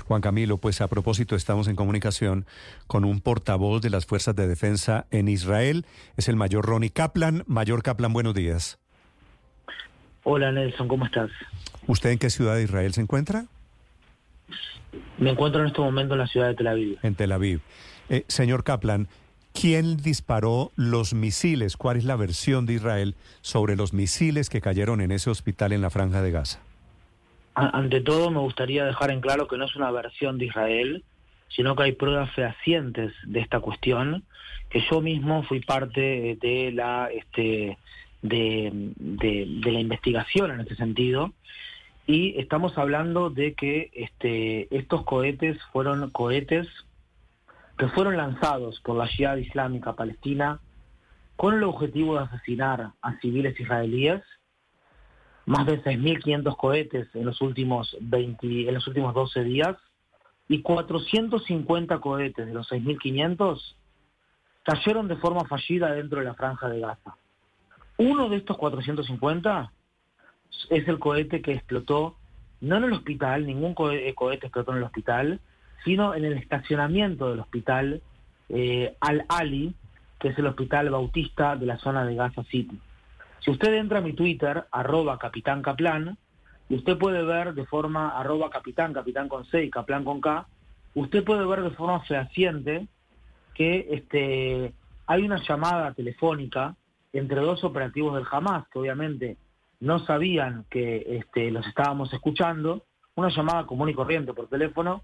Juan Camilo, pues a propósito estamos en comunicación con un portavoz de las Fuerzas de Defensa en Israel, es el mayor Ronnie Kaplan. Mayor Kaplan, buenos días. Hola Nelson, ¿cómo estás? ¿Usted en qué ciudad de Israel se encuentra? Me encuentro en este momento en la ciudad de Tel Aviv. En Tel Aviv. Eh, señor Kaplan, ¿quién disparó los misiles? ¿Cuál es la versión de Israel sobre los misiles que cayeron en ese hospital en la franja de Gaza? Ante todo, me gustaría dejar en claro que no es una versión de Israel, sino que hay pruebas fehacientes de esta cuestión, que yo mismo fui parte de la este de, de, la investigación en ese sentido. Y estamos hablando de que este estos cohetes fueron cohetes que fueron lanzados por la Jihad Islámica Palestina con el objetivo de asesinar a civiles israelíes más de 6.500 cohetes en los últimos 20, en los últimos 12 días y 450 cohetes de los 6.500 cayeron de forma fallida dentro de la franja de Gaza. Uno de estos 450 es el cohete que explotó no en el hospital, ningún eh, cohete explotó en el hospital, sino en el estacionamiento del hospital eh, Al-Ali, que es el hospital bautista de la zona de Gaza City. Si usted entra a mi Twitter, arroba capitán Kaplan, y usted puede ver de forma arroba capitán, capitán con C y Kaplan con K, usted puede ver de forma fehaciente que este, hay una llamada telefónica entre dos operativos del Hamas, que obviamente no sabían que este, los estábamos escuchando, una llamada común y corriente por teléfono,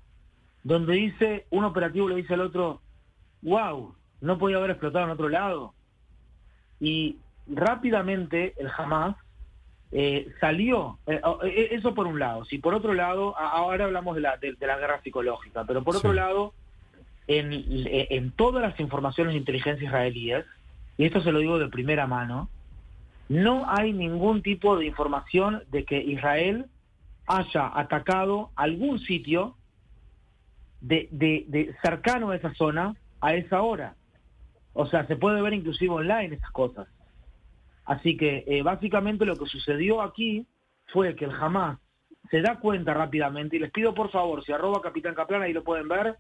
donde dice, un operativo le dice al otro, wow, no podía haber explotado en otro lado. Y rápidamente el Hamas eh, salió, eh, eh, eso por un lado, si por otro lado, ahora hablamos de la, de, la guerra psicológica, pero por otro lado, en, en todas las informaciones de inteligencia israelíes, y esto se lo digo de primera mano, no hay ningún tipo de información de que Israel haya atacado algún sitio de, de, de cercano a esa zona a esa hora. O sea, se puede ver inclusive online esas cosas. Así que eh, básicamente lo que sucedió aquí fue que el Hamas se da cuenta rápidamente, y les pido por favor, si arroba Capitán Caplan, ahí lo pueden ver,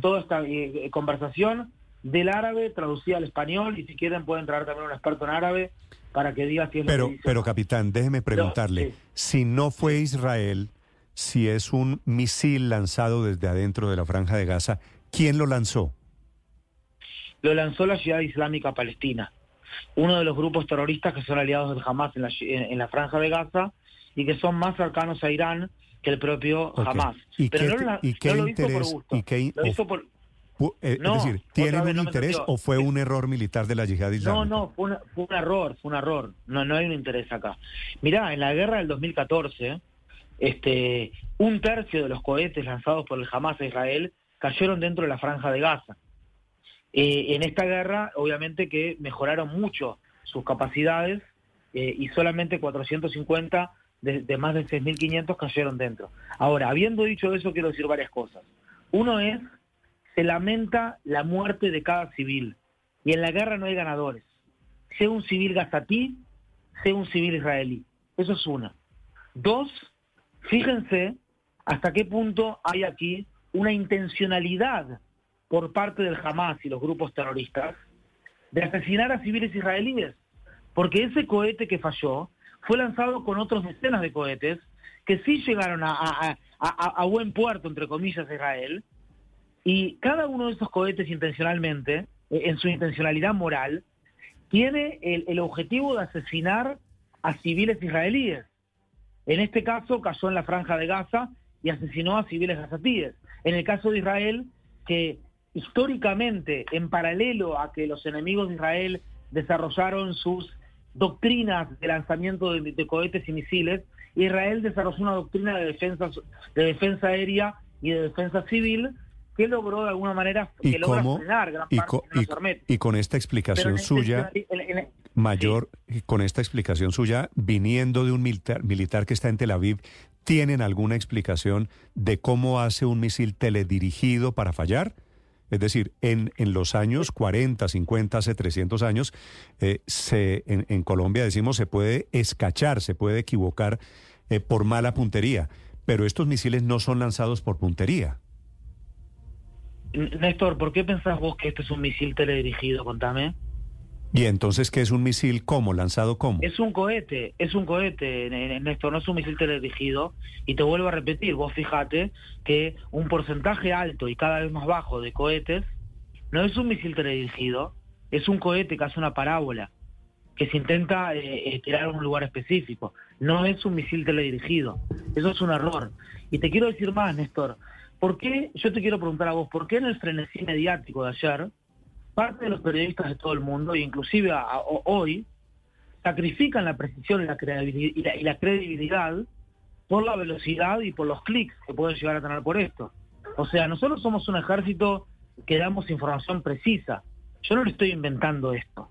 toda esta eh, eh, conversación del árabe traducida al español, y si quieren pueden traer también un experto en árabe para que diga si es pero, lo que dice. Pero Capitán, déjeme preguntarle, si no fue Israel, si es un misil lanzado desde adentro de la franja de Gaza, ¿quién lo lanzó? Lo lanzó la ciudad islámica palestina uno de los grupos terroristas que son aliados del Hamas en la, en, la franja de Gaza y que son más cercanos a Irán que el propio Hamas. ¿Y Pero qué, no, ¿y qué lo hizo por gusto. ¿y qué, lo hizo por, eh, es decir, ¿tienen un interés o fue un error militar de la yihad islámica? No, no, fue, fue, un error, fue un error. No, no hay un interés acá. Mirá, en la guerra del 2014, este, un tercio de los cohetes lanzados por el Hamas a Israel cayeron dentro de la franja de Gaza. Eh, en esta guerra, obviamente que mejoraron mucho sus capacidades eh, y solamente 450 de, de más de 6.500 cayeron dentro. Ahora, habiendo dicho eso, quiero decir varias cosas. Uno es, se lamenta la muerte de cada civil y en la guerra no hay ganadores. Sea un civil gazatí, sea un civil israelí. Eso es una. Dos, fíjense hasta qué punto hay aquí una intencionalidad por parte del Hamas y los grupos terroristas de asesinar a civiles israelíes, porque ese cohete que falló fue lanzado con otros decenas de cohetes que sí llegaron a, a, buen puerto, entre comillas, Israel, y cada uno de esos cohetes intencionalmente, eh, en su intencionalidad moral, tiene el, el objetivo de asesinar a civiles israelíes. En este caso cayó en la franja de Gaza y asesinó a civiles gazatíes. En el caso de Israel, que históricamente, en paralelo a que los enemigos de Israel desarrollaron sus doctrinas de lanzamiento de, cohetes y misiles, Israel desarrolló una doctrina de defensa, de defensa aérea y de defensa civil que logró de alguna manera que logra frenar gran parte de y, y con esta explicación suya mayor con esta explicación suya viniendo de un militar, militar que está en Tel Aviv tienen alguna explicación de cómo hace un misil teledirigido para fallar es decir, en, en los años 40, 50, hace 300 años, eh, se, en, Colombia decimos se puede escachar, se puede equivocar eh, por mala puntería. pero estos misiles no son lanzados por puntería. Néstor, ¿por qué pensás vos que este es un misil teledirigido? Contame. ¿Y entonces qué es un misil cómo? ¿Lanzado cómo? Es un cohete, es un cohete, Néstor, no es un misil teledirigido. Y te vuelvo a repetir, vos fijate que un porcentaje alto y cada vez más bajo de cohetes no es un misil teledirigido, es un cohete que hace una parábola, que se intenta eh, eh, tirar a un lugar específico. No es un misil teledirigido. Eso es un error. Y te quiero decir más, Néstor. ¿Por qué, yo te quiero preguntar a vos, ¿por qué en el frenesí mediático de ayer, parte de los periodistas de todo el mundo, inclusive hoy, sacrifican la precisión y la, credibilidad, y la credibilidad por la velocidad y por los clics que pueden llegar a tener por esto? O sea, nosotros somos un ejército que damos información precisa. Yo no le estoy inventando esto.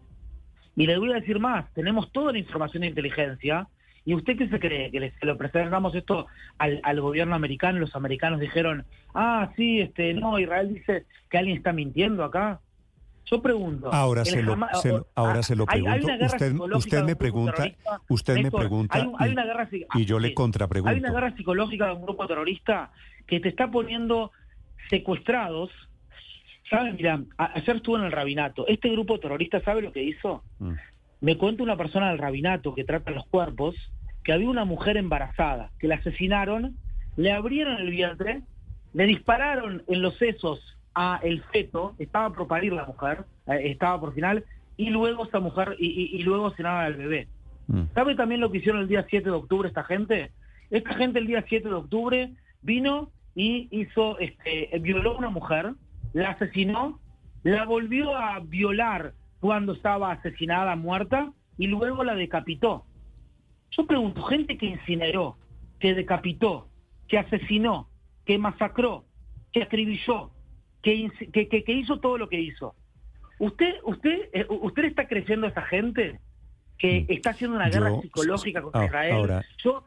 Y le voy a decir más, tenemos toda la información de inteligencia ¿Y usted qué se cree? ¿Que le, lo presentamos esto al, gobierno americano y los americanos dijeron, ah, sí, este, no, Israel dice que alguien está mintiendo acá? Yo pregunto. Ahora se lo, ahora se lo pregunto. usted, usted me pregunta, usted me pregunta y, yo le contrapregunto. Hay una guerra psicológica de un grupo terrorista que te está poniendo secuestrados. ¿Saben? Mira, ayer estuvo en el rabinato. Este grupo terrorista, ¿sabe lo que hizo? Mm. Me cuenta una persona del rabinato que trata los cuerpos que había una mujer embarazada, que la asesinaron, le abrieron el vientre, le dispararon en los sesos a el feto, estaba por parir la mujer, eh, estaba por final, y luego esa mujer, y, luego cenaba al bebé. Mm. ¿Sabe también lo que hicieron el día 7 de octubre esta gente? Esta gente el día 7 de octubre vino y hizo, este, violó a una mujer, la asesinó, la volvió a violar cuando estaba asesinada, muerta, y luego la decapitó. Yo pregunto, gente que incineró, que decapitó, que asesinó, que masacró, que acribilló, que, que, hizo todo lo que hizo. ¿Usted, usted, eh, usted está creciendo a esa gente? que mm. está haciendo una guerra psicológica contra Israel. Ahora, yo,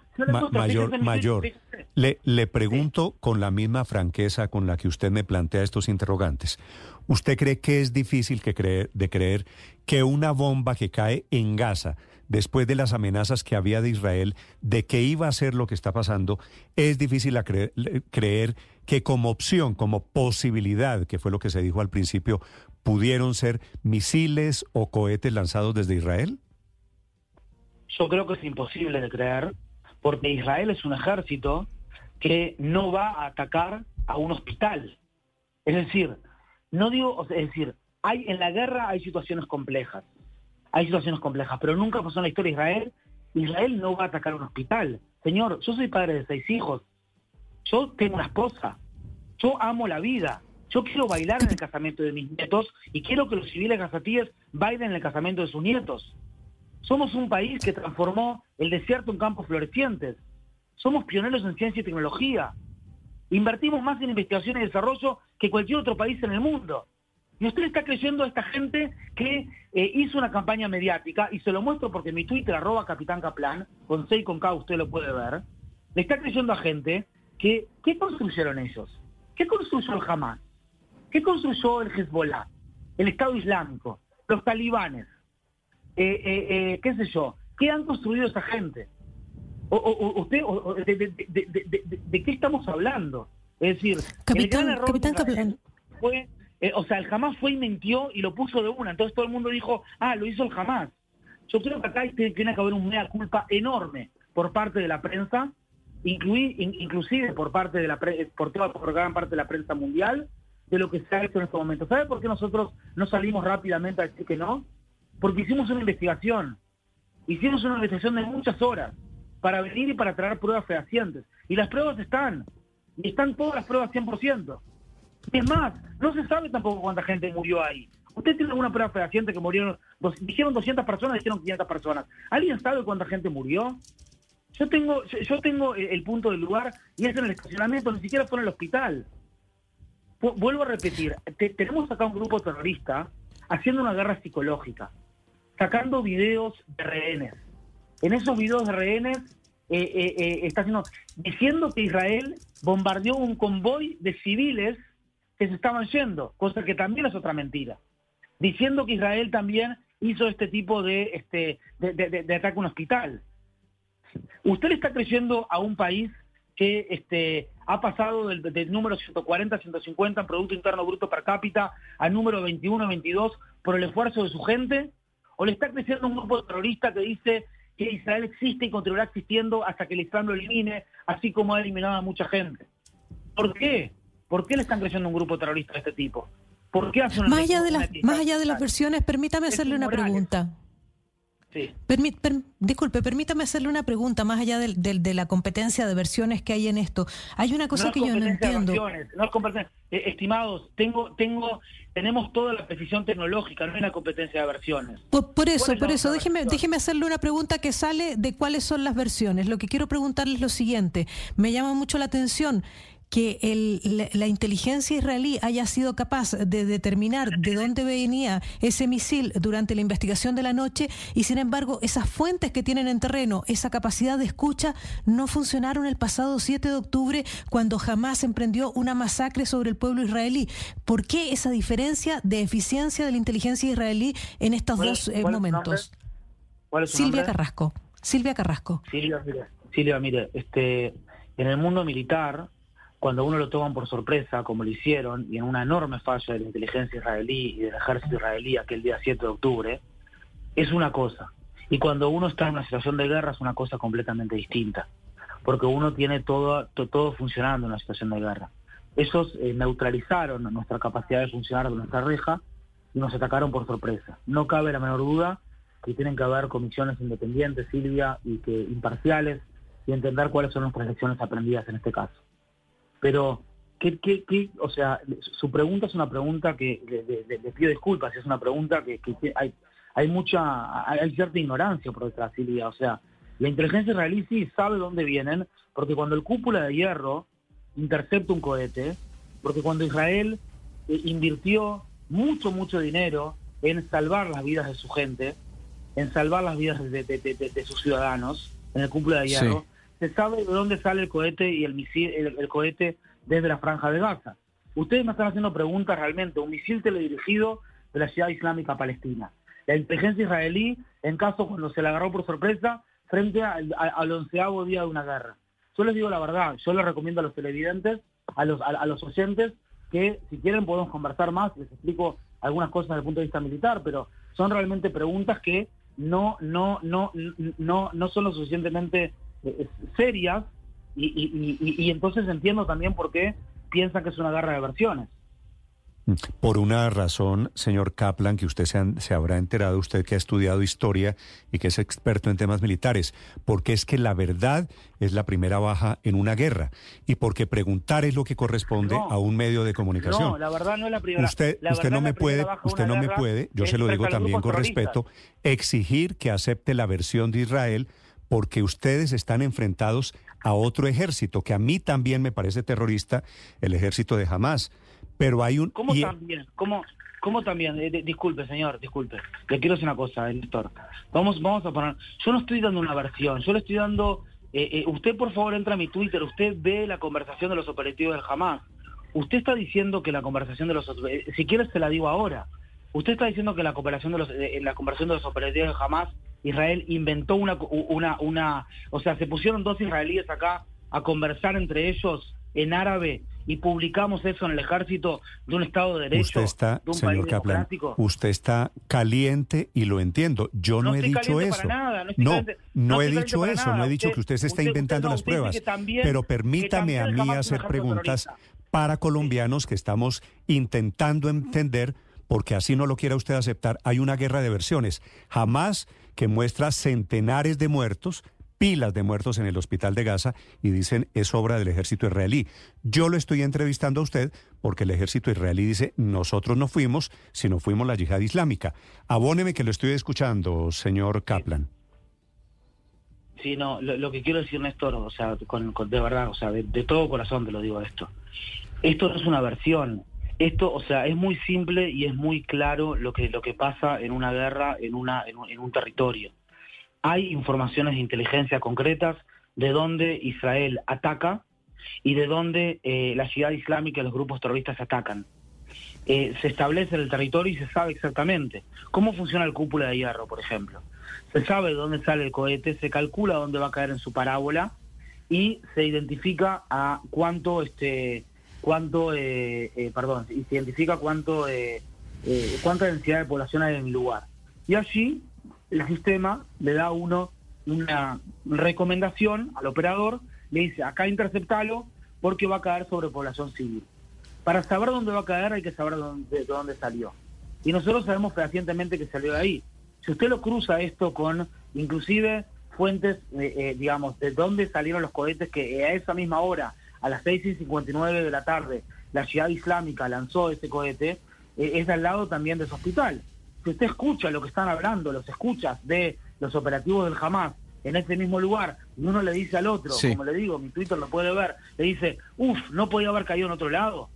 mayor, mayor, le, le pregunto con la misma franqueza con la que usted me plantea estos interrogantes. ¿Usted cree que es difícil que creer, de creer que una bomba que cae en Gaza después de las amenazas que había de Israel de que iba a ser lo que está pasando, es difícil creer, que como opción, como posibilidad, que fue lo que se dijo al principio, pudieron ser misiles o cohetes lanzados desde Israel? Yo creo que es imposible de creer, porque Israel es un ejército que no va a atacar a un hospital. Es decir, no digo, es decir, hay en la guerra hay situaciones complejas hay situaciones complejas, pero nunca pasó en la historia de Israel. Israel no va a atacar un hospital. Señor, yo soy padre de seis hijos. Yo tengo una esposa. Yo amo la vida. Yo quiero bailar en el casamiento de mis nietos y quiero que los civiles gazatíes bailen en el casamiento de sus nietos. Somos un país que transformó el desierto en campos florecientes. Somos pioneros en ciencia y tecnología. Invertimos más en investigación y desarrollo que cualquier otro país en el mundo. Y usted está creyendo a esta gente que eh, hizo una campaña mediática, y se lo muestro porque mi Twitter, arroba Capitán con C y con K usted lo puede ver, le está creyendo a gente que, ¿qué construyeron ellos? ¿Qué construyó el Hamas? ¿Qué construyó el Hezbollah? El Estado Islámico, los talibanes, eh, eh, qué sé yo, ¿qué han construido esa gente? O, usted, de, qué estamos hablando? Es decir, Capitán, el Capitán fue eh, o sea, el jamás fue y mintió y lo puso de una. Entonces todo el mundo dijo, ah, lo hizo el jamás. Yo creo que acá tiene, que haber un mea culpa enorme por parte de la prensa, inclusive por parte de la por toda por gran parte de la prensa mundial, de lo que se ha hecho en este momento. ¿Sabe por qué nosotros no salimos rápidamente a decir que no? Porque hicimos una investigación. Hicimos una investigación de muchas horas para venir y para traer pruebas fehacientes. Y las pruebas están. Y están todas las pruebas 100%. Es más, no se sabe tampoco cuánta gente murió ahí. ¿Usted tiene alguna prueba fehaciente que murieron? Dijeron 200 personas, dijeron 500 personas. ¿Alguien sabe cuánta gente murió? Yo tengo, yo tengo el punto del lugar y es en el estacionamiento, ni siquiera fue en el hospital. Vuelvo a repetir, tenemos acá un grupo terrorista haciendo una guerra psicológica, sacando videos de rehenes. En esos videos de rehenes eh, eh, eh, está haciendo, diciendo que Israel bombardeó un convoy de civiles que se estaban yendo, cosa que también es otra mentira. Diciendo que Israel también hizo este tipo de, este, de, ataque a un hospital. Usted le está creyendo a un país que este, ha pasado del, número 140 a 150 en Producto Interno Bruto per cápita al número 21 22 por el esfuerzo de su gente? ¿O le está creciendo un grupo terrorista que dice que Israel existe y continuará existiendo hasta que el Islam lo elimine, así como ha eliminado a mucha gente? ¿Por qué? ¿Por qué le están creciendo un grupo terrorista de este tipo? ¿Por qué hace una más allá de las más allá de las versiones, permítame hacerle una pregunta. Sí. disculpe, permítame hacerle una pregunta más allá de, de, la competencia de versiones que hay en esto. Hay una cosa que yo no entiendo. no es eh, estimados, tengo, tengo, tenemos toda la precisión tecnológica, no es una competencia de versiones. Por, eso, por eso, déjeme, déjeme hacerle una pregunta que sale de cuáles son las versiones. Lo que quiero preguntarle es lo siguiente. Me llama mucho la atención que el, la, inteligencia israelí haya sido capaz de determinar de dónde venía ese misil durante la investigación de la noche y sin embargo esas fuentes que tienen en terreno, esa capacidad de escucha, no funcionaron el pasado 7 de octubre cuando jamás emprendió una masacre sobre el pueblo israelí. ¿Por qué esa diferencia de eficiencia de la inteligencia israelí en estos dos eh, momentos? Silvia Carrasco. Silvia Carrasco. Silvia, mire, Silvia, mire, este, en el mundo militar cuando uno lo toman por sorpresa, como lo hicieron, y en una enorme falla de la inteligencia israelí y del ejército israelí aquel día 7 de octubre, es una cosa. Y cuando uno está en una situación de guerra es una cosa completamente distinta, porque uno tiene todo, todo funcionando en una situación de guerra. Esos eh, neutralizaron nuestra capacidad de funcionar de nuestra reja y nos atacaron por sorpresa. No cabe la menor duda que tienen que haber comisiones independientes, Silvia, y que imparciales, y entender cuáles son nuestras lecciones aprendidas en este caso. Pero, ¿qué, qué, qué? o sea, su pregunta es una pregunta que le, pido disculpas, es una pregunta que, hay, hay mucha, hay cierta ignorancia por detrás, Silvia. O sea, la inteligencia israelí sí sabe dónde vienen, porque cuando el cúpula de hierro intercepta un cohete, porque cuando Israel eh, invirtió mucho, mucho dinero en salvar las vidas de su gente, en salvar las vidas de, sus ciudadanos, en el cúpula de hierro, se sabe de dónde sale el cohete y el misil, el, cohete desde la franja de Gaza. Ustedes me están haciendo preguntas realmente, un misil teledirigido de la ciudad islámica palestina. La inteligencia israelí, en caso cuando se la agarró por sorpresa, frente al, onceavo día de una guerra. Yo les digo la verdad, yo les recomiendo a los televidentes, a los, a, los oyentes, que si quieren podemos conversar más, les explico algunas cosas desde el punto de vista militar, pero son realmente preguntas que no, no, no, no, no son lo suficientemente serias y, entonces entiendo también por qué piensan que es una guerra de versiones. Por una razón, señor Kaplan, que usted se, se, habrá enterado, usted que ha estudiado historia y que es experto en temas militares, porque es que la verdad es la primera baja en una guerra y porque preguntar es lo que corresponde a un medio de comunicación. No, la verdad no es la primera. Usted, usted no me puede, usted no me puede, yo se lo digo también con respeto, exigir que acepte la versión de Israel porque ustedes están enfrentados a otro ejército, que a mí también me parece terrorista, el ejército de Hamas. Pero hay un... ¿Cómo también? ¿Cómo, cómo también? Eh, disculpe, señor, disculpe. Le quiero decir una cosa, Néstor. Vamos, vamos a poner... Yo no estoy dando una versión, yo le estoy dando... Eh, eh, usted, por favor, entra a mi Twitter, usted ve la conversación de los operativos del Hamas. Usted está diciendo que la conversación de los... Si quiere, se la digo ahora. Usted está diciendo que la, cooperación de los, la conversación de los operativos del Hamas Israel inventó una, una, una, o sea, se pusieron dos israelíes acá a conversar entre ellos en árabe y publicamos eso en el ejército de un Estado de Derecho, usted está, señor Kaplan, Usted está caliente y lo entiendo. Yo no, he dicho eso. no, no, he dicho eso. No he dicho que usted se está inventando las pruebas. pero permítame a mí hacer preguntas para colombianos que estamos intentando entender porque así no lo quiera usted aceptar, hay una guerra de versiones. Jamás que muestra centenares de muertos, pilas de muertos en el hospital de Gaza y dicen es obra del ejército israelí. Yo lo estoy entrevistando a usted porque el ejército israelí dice nosotros no fuimos, sino fuimos la yihad islámica. Abóneme que lo estoy escuchando, señor Kaplan. Sí, no, lo, que quiero decir, Néstor, o sea, de verdad, o sea, de, de, todo corazón te lo digo esto. Esto no es una versión, esto, o sea, es muy simple y es muy claro lo que, lo que pasa en una guerra, en, una, en, un, territorio. Hay informaciones de inteligencia concretas de dónde Israel ataca y de dónde eh, la ciudad islámica y los grupos terroristas atacan. Eh, se establece el territorio y se sabe exactamente cómo funciona el cúpula de hierro, por ejemplo. Se sabe de dónde sale el cohete, se calcula dónde va a caer en su parábola y se identifica a cuánto, este, cuánto, eh, eh, perdón, y se identifica cuánto, eh, cuánta densidad de población hay en el lugar. Y allí el sistema le da uno una recomendación al operador, le dice, acá interceptalo porque va a caer sobre población civil. Para saber dónde va a caer hay que saber dónde, de dónde salió. Y nosotros sabemos fehacientemente que salió de ahí. Si usted lo cruza esto con inclusive fuentes, eh, digamos, de dónde salieron los cohetes que a esa misma hora, a las 6 y 59 de la tarde, la ciudad islámica lanzó ese cohete, eh, es al lado también de ese hospital. Si usted escucha lo que están hablando, los escuchas de los operativos del Hamas en ese mismo lugar, y uno le dice al otro, como le digo, mi Twitter lo puede ver, le dice, uff, no podía haber caído en otro lado.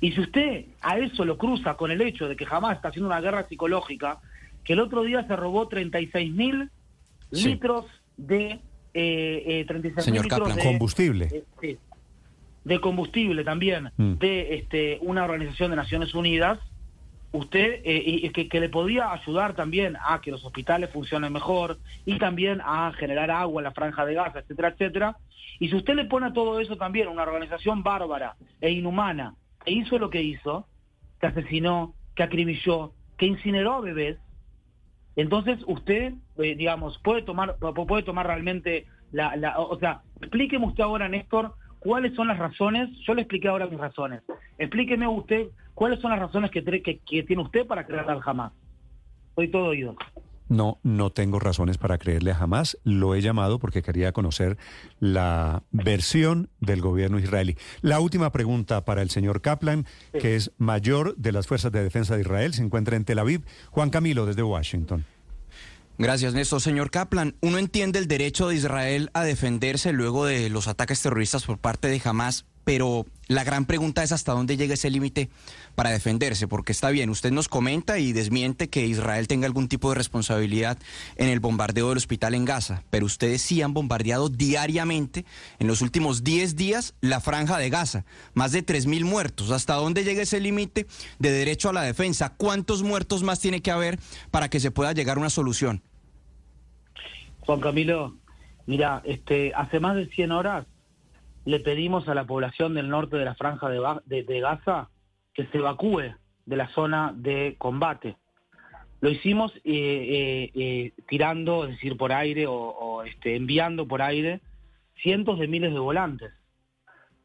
Y si usted a eso lo cruza con el hecho de que Hamas está haciendo una guerra psicológica, que el otro día se robó 36 mil litros de eh, eh Señor litros de combustible. Eh, de combustible también mm. de este, una organización de Naciones Unidas, usted eh, y que, que, le podía ayudar también a que los hospitales funcionen mejor y también a generar agua en la franja de Gaza, etcétera, etcétera. Y si usted le pone a todo eso también una organización bárbara e inhumana que hizo lo que hizo, que asesinó, que acribilló, que incineró a bebés, entonces usted, eh, digamos, puede tomar, puede tomar realmente la, la, o sea, explíqueme usted ahora, Néstor, cuáles son las razones, yo le expliqué ahora mis razones, explíqueme usted cuáles son las razones que, que, que tiene usted para creer al jamás. Soy todo oído. No, no tengo razones para creerle jamás. Lo he llamado porque quería conocer la versión del gobierno israelí. La última pregunta para el señor Kaplan, que es mayor de las Fuerzas de Defensa de Israel, se encuentra en Tel Aviv. Juan Camilo, desde Washington. Gracias, Néstor. Señor Kaplan, uno entiende el derecho de Israel a defenderse luego de los ataques terroristas por parte de Hamas, pero la gran pregunta es hasta dónde llega ese límite para defenderse, porque está bien, usted nos comenta y desmiente que Israel tenga algún tipo de responsabilidad en el bombardeo del hospital en Gaza, pero ustedes sí han bombardeado diariamente en los últimos 10 días la franja de Gaza, más de 3.000 muertos. ¿Hasta dónde llega ese límite de derecho a la defensa? ¿Cuántos muertos más tiene que haber para que se pueda llegar a una solución? Juan Camilo, mira, este, hace más de 100 horas le pedimos a la población del norte de la franja de, Gaza que se evacúe de la zona de combate. Lo hicimos eh, eh, eh, tirando, es decir, por aire o, este, enviando por aire cientos de miles de volantes.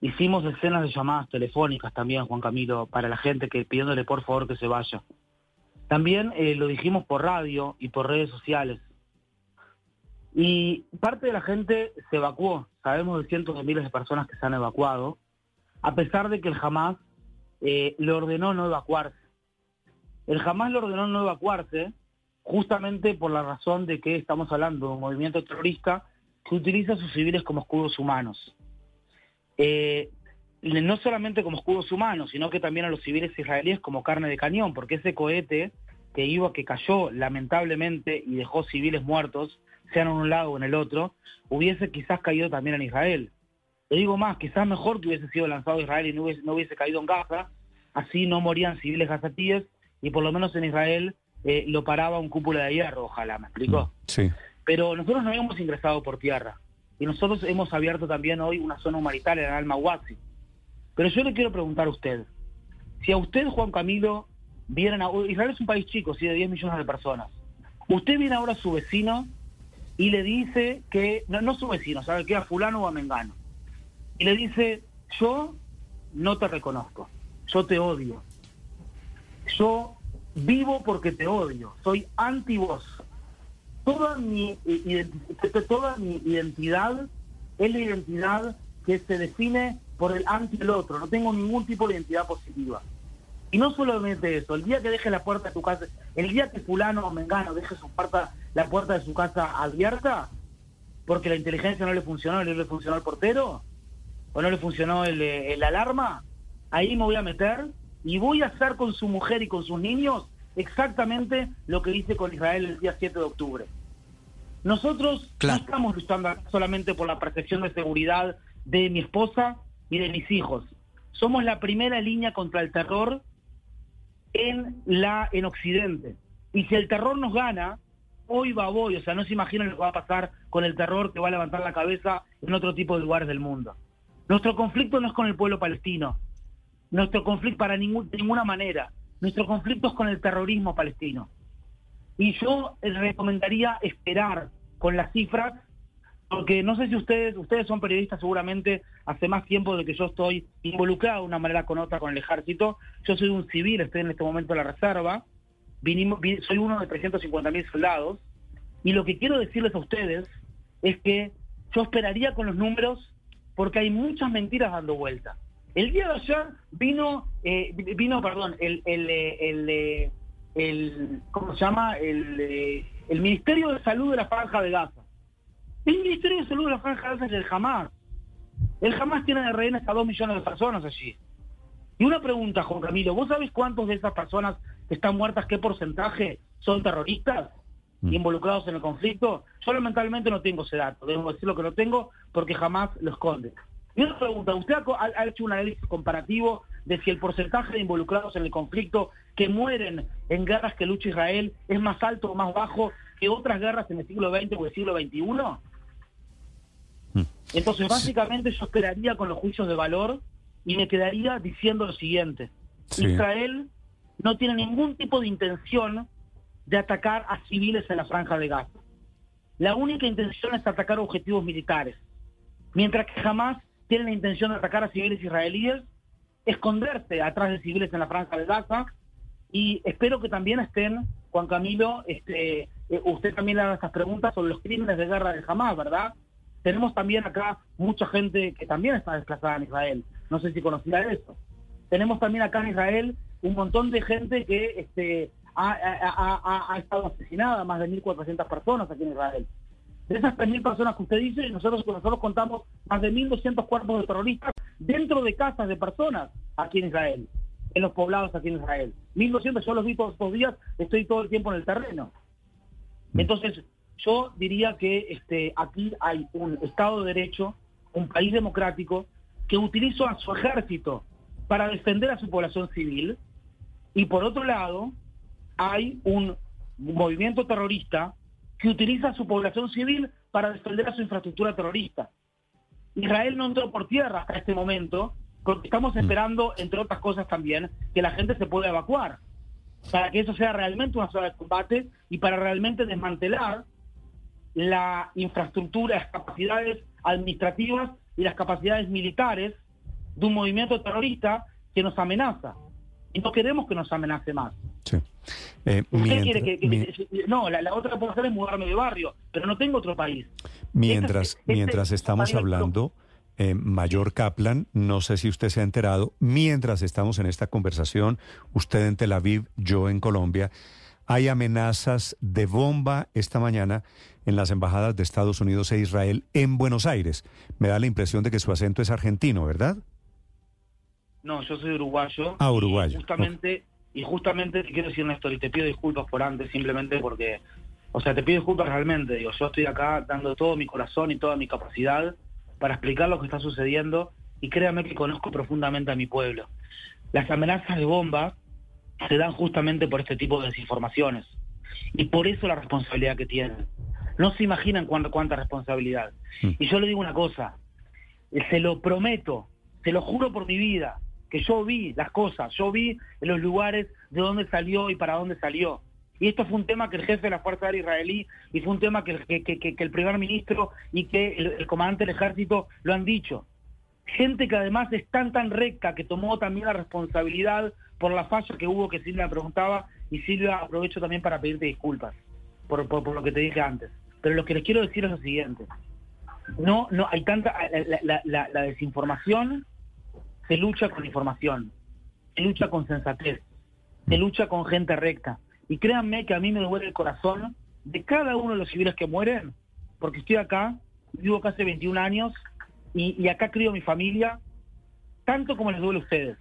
Hicimos escenas de llamadas telefónicas también, Juan Camilo, para la gente que pidiéndole por favor que se vaya. También lo dijimos por radio y por redes sociales. Y parte de la gente se evacuó. Sabemos de cientos de miles de personas que se han evacuado, a pesar de que el Hamas eh, le ordenó no evacuarse. El Hamas le ordenó no evacuarse justamente por la razón de que estamos hablando de un movimiento terrorista que utiliza a sus civiles como escudos humanos. Eh, no solamente como escudos humanos, sino que también a los civiles israelíes como carne de cañón, porque ese cohete que iba, que cayó lamentablemente y dejó civiles muertos, sean en un lado o en el otro, hubiese quizás caído también en Israel. Le digo más, quizás mejor que hubiese sido lanzado a Israel y no hubiese, caído en Gaza, así no morían civiles gazatíes y por lo menos en Israel eh, lo paraba un cúpula de hierro, ojalá, ¿me explicó? Mm, sí. Pero nosotros no hemos ingresado por tierra y nosotros hemos abierto también hoy una zona humanitaria en Al-Mawasi. Pero yo le quiero preguntar a usted, si a usted, Juan Camilo, vienen a... Israel es un país chico, sí, de 10 millones de personas. Usted viene ahora a su vecino y le dice que, no, no su vecino, sabe que a fulano o a mengano, y le dice, yo no te reconozco, yo te odio, yo vivo porque te odio, soy anti vos. Toda mi, toda mi identidad es la identidad que se define por el anti el otro, no tengo ningún tipo de identidad positiva. Y no solamente eso, el día que deje la puerta de tu casa, el día que fulano o mengano deje su puerta, la puerta de su casa abierta, porque la inteligencia no le funcionó, no le funcionó el portero, o no le funcionó el, el alarma, ahí me voy a meter y voy a hacer con su mujer y con sus niños exactamente lo que hice con Israel el día 7 de octubre. Nosotros no estamos luchando solamente por la protección de seguridad de mi esposa y de mis hijos. Somos la primera línea contra el terror en, la, en Occidente. Y si el terror nos gana, hoy va voy, o sea, no se imaginan lo que va a pasar con el terror que va a levantar la cabeza en otro tipo de lugares del mundo. Nuestro conflicto no es con el pueblo palestino, nuestro conflicto para ningún, de ninguna manera, nuestro conflicto es con el terrorismo palestino. Y yo recomendaría esperar con las cifras, porque no sé si ustedes, ustedes son periodistas seguramente hace más tiempo de que yo estoy involucrado de una manera con otra con el ejército. Yo soy un civil, estoy en este momento en la reserva, vinimos, soy uno de 350 mil soldados, y lo que quiero decirles a ustedes es que yo esperaría con los números porque hay muchas mentiras dando vuelta. El día de ayer vino, eh, vino, perdón, el, el, el, el, ¿cómo se llama? El, el Ministerio de Salud de la Franja de Gaza. El Ministerio de Salud de la Franja de Gaza es el Hamas. El Hamas tiene de rehenes a dos millones de personas allí. Y una pregunta, Juan Camilo, ¿vos sabés cuántos de esas personas están muertas, qué porcentaje son terroristas mm. involucrados en el conflicto? Yo lamentablemente no tengo ese dato, debo decir lo que no tengo porque jamás lo esconde. Y una pregunta, ¿usted ha, hecho un análisis comparativo de si el porcentaje de involucrados en el conflicto que mueren en guerras que lucha Israel es más alto o más bajo que otras guerras en el siglo XX o el siglo XXI? Mm. Entonces, básicamente yo esperaría con los juicios de valor y me quedaría diciendo lo siguiente. Israel no tiene ningún tipo de intención de atacar a civiles en la franja de Gaza. La única intención es atacar objetivos militares. Mientras que jamás tiene la intención de atacar a civiles israelíes, esconderse atrás de civiles en la franja de Gaza. Y espero que también estén, Juan Camilo, este, eh, usted también le haga estas preguntas sobre los crímenes de guerra de Hamas, ¿verdad? Tenemos también acá mucha gente que también está desplazada en Israel. No sé si conocía eso. Tenemos también acá en Israel un montón de gente que este, ha, estado asesinada, más de 1.400 personas aquí en Israel. De esas 3.000 personas que usted dice, nosotros, nosotros contamos más de 1.200 cuerpos de terroristas dentro de casas de personas aquí en Israel, en los poblados aquí en Israel. 1.200 yo los vi todos estos días, estoy todo el tiempo en el terreno. Mm. Entonces, yo diría que este, aquí hay un Estado de Derecho, un país democrático, que utiliza a su ejército para defender a su población civil, y por otro lado, hay un movimiento terrorista que utiliza a su población civil para defender a su infraestructura terrorista. Israel no entró por tierra hasta este momento porque estamos mm. esperando, entre otras cosas también, que la gente se pueda evacuar para que eso sea realmente una zona de combate y para realmente desmantelar la infraestructura, las capacidades administrativas y las capacidades militares de un movimiento terrorista que nos amenaza y no queremos que nos amenace más. Sí. Eh, quiere que, no, la, otra hacer es mudarme de barrio, pero no tengo otro país. Mientras, este mientras estamos hablando, eh, Mayor Kaplan, no sé si usted se ha enterado, mientras estamos en esta conversación, usted en Tel Aviv, yo en Colombia, hay amenazas de bomba esta mañana en las embajadas de Estados Unidos e Israel en Buenos Aires. Me da la impresión de que su acento es argentino, ¿verdad? No, yo soy uruguayo. Ah, uruguayo. Y justamente, y justamente te quiero decir, Néstor, y te pido disculpas por antes, simplemente porque, o sea, te pido disculpas realmente. Digo, yo estoy acá dando todo mi corazón y toda mi capacidad para explicar lo que está sucediendo y créame que conozco profundamente a mi pueblo. Las amenazas de bomba se dan justamente por este tipo de desinformaciones y por eso la responsabilidad que tienen. No se imaginan cuánta, cuánta responsabilidad. Mm. Y yo le digo una cosa, se lo prometo, se lo juro por mi vida, que yo vi las cosas, yo vi en los lugares de dónde salió y para dónde salió. Y esto fue un tema que el jefe de la Fuerza Aérea israelí y fue un tema que, que, el primer ministro y que el, comandante del ejército lo han dicho. Gente que además es tan tan recta que tomó también la responsabilidad por la falla que hubo que Silvia preguntaba y Silvia aprovecho también para pedirte disculpas por, por, lo que te dije antes. Pero lo que les quiero decir es lo siguiente. No, no, hay tanta, la desinformación se lucha con información, se lucha con sensatez, se lucha con gente recta. Y créanme que a mí me duele el corazón de cada uno de los civiles que mueren, porque estoy acá, vivo casi 21 años y, acá crío mi familia, tanto como les duele a ustedes,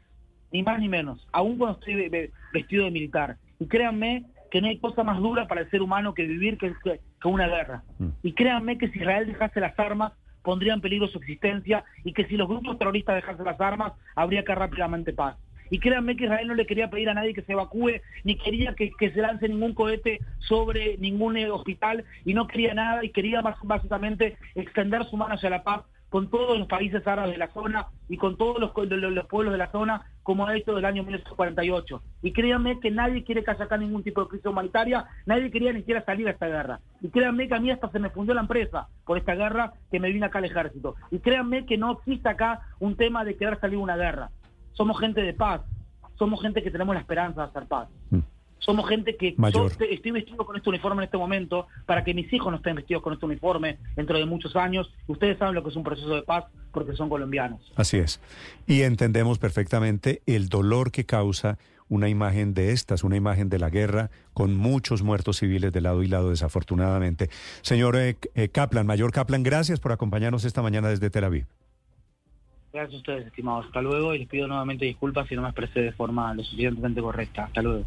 ni más ni menos, aún cuando estoy vestido de militar. Y créanme que no hay cosa más dura para el ser humano que vivir que, que una guerra. Mm. Y créanme que si Israel dejase las armas, pondría en peligro su existencia y que si los grupos terroristas dejasen las armas, habría que rápidamente paz. Y créanme que Israel no le quería pedir a nadie que se evacúe, ni quería que, se lance ningún cohete sobre ningún eh, hospital, y no quería nada, y quería básicamente extender su mano hacia la paz con todos los países árabes de la zona y con todos los, pueblos de la zona, como ha hecho del año 1948. Y créanme que nadie quiere que acá ningún tipo de crisis humanitaria, nadie quería ni siquiera salir a esta guerra. Y créanme que a mí hasta se me fundió la empresa por esta guerra que me vino acá al ejército. Y créanme que no existe acá un tema de querer salir una guerra. Somos gente de paz, somos gente que tenemos la esperanza de hacer paz. Mm. Somos gente que yo estoy vestido con este uniforme en este momento para que mis hijos no estén vestidos con este uniforme dentro de muchos años. Ustedes saben lo que es un proceso de paz porque son colombianos. Así es. Y entendemos perfectamente el dolor que causa una imagen de estas, una imagen de la guerra con muchos muertos civiles de lado y lado, desafortunadamente. Señor eh, eh, Kaplan, Mayor Kaplan, gracias por acompañarnos esta mañana desde Tel Aviv. Gracias a ustedes, estimados. Hasta luego y les pido nuevamente disculpas si no me expresé de forma lo suficientemente correcta. Hasta luego.